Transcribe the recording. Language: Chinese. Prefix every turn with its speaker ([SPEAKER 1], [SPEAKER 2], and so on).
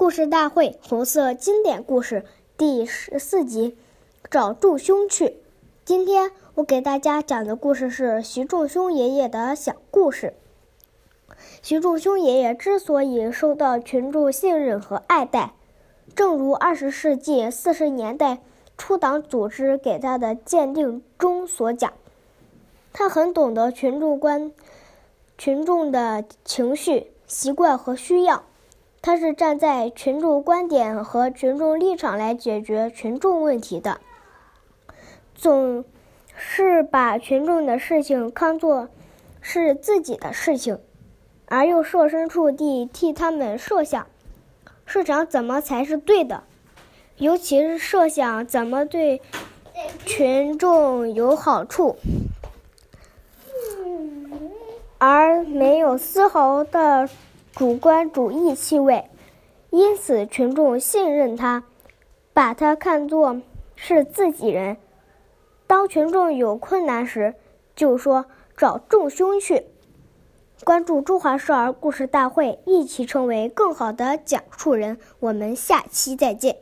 [SPEAKER 1] 故事大会红色经典故事》第十四集《找祝兄去》。今天我给大家讲的故事是徐仲凶爷爷的小故事。徐仲凶爷爷之所以受到群众信任和爱戴，正如二十世纪四十年代初党组织给他的鉴定中所讲，他很懂得群众观。群众的情绪、习惯和需要，他是站在群众观点和群众立场来解决群众问题的，总是把群众的事情看作是自己的事情，而又设身处地替他们设想，设想怎么才是对的，尤其是设想怎么对群众有好处。而没有丝毫的主观主义气味，因此群众信任他，把他看作是自己人。当群众有困难时，就说找众兄去。关注中华少儿故事大会，一起成为更好的讲述人。我们下期再见。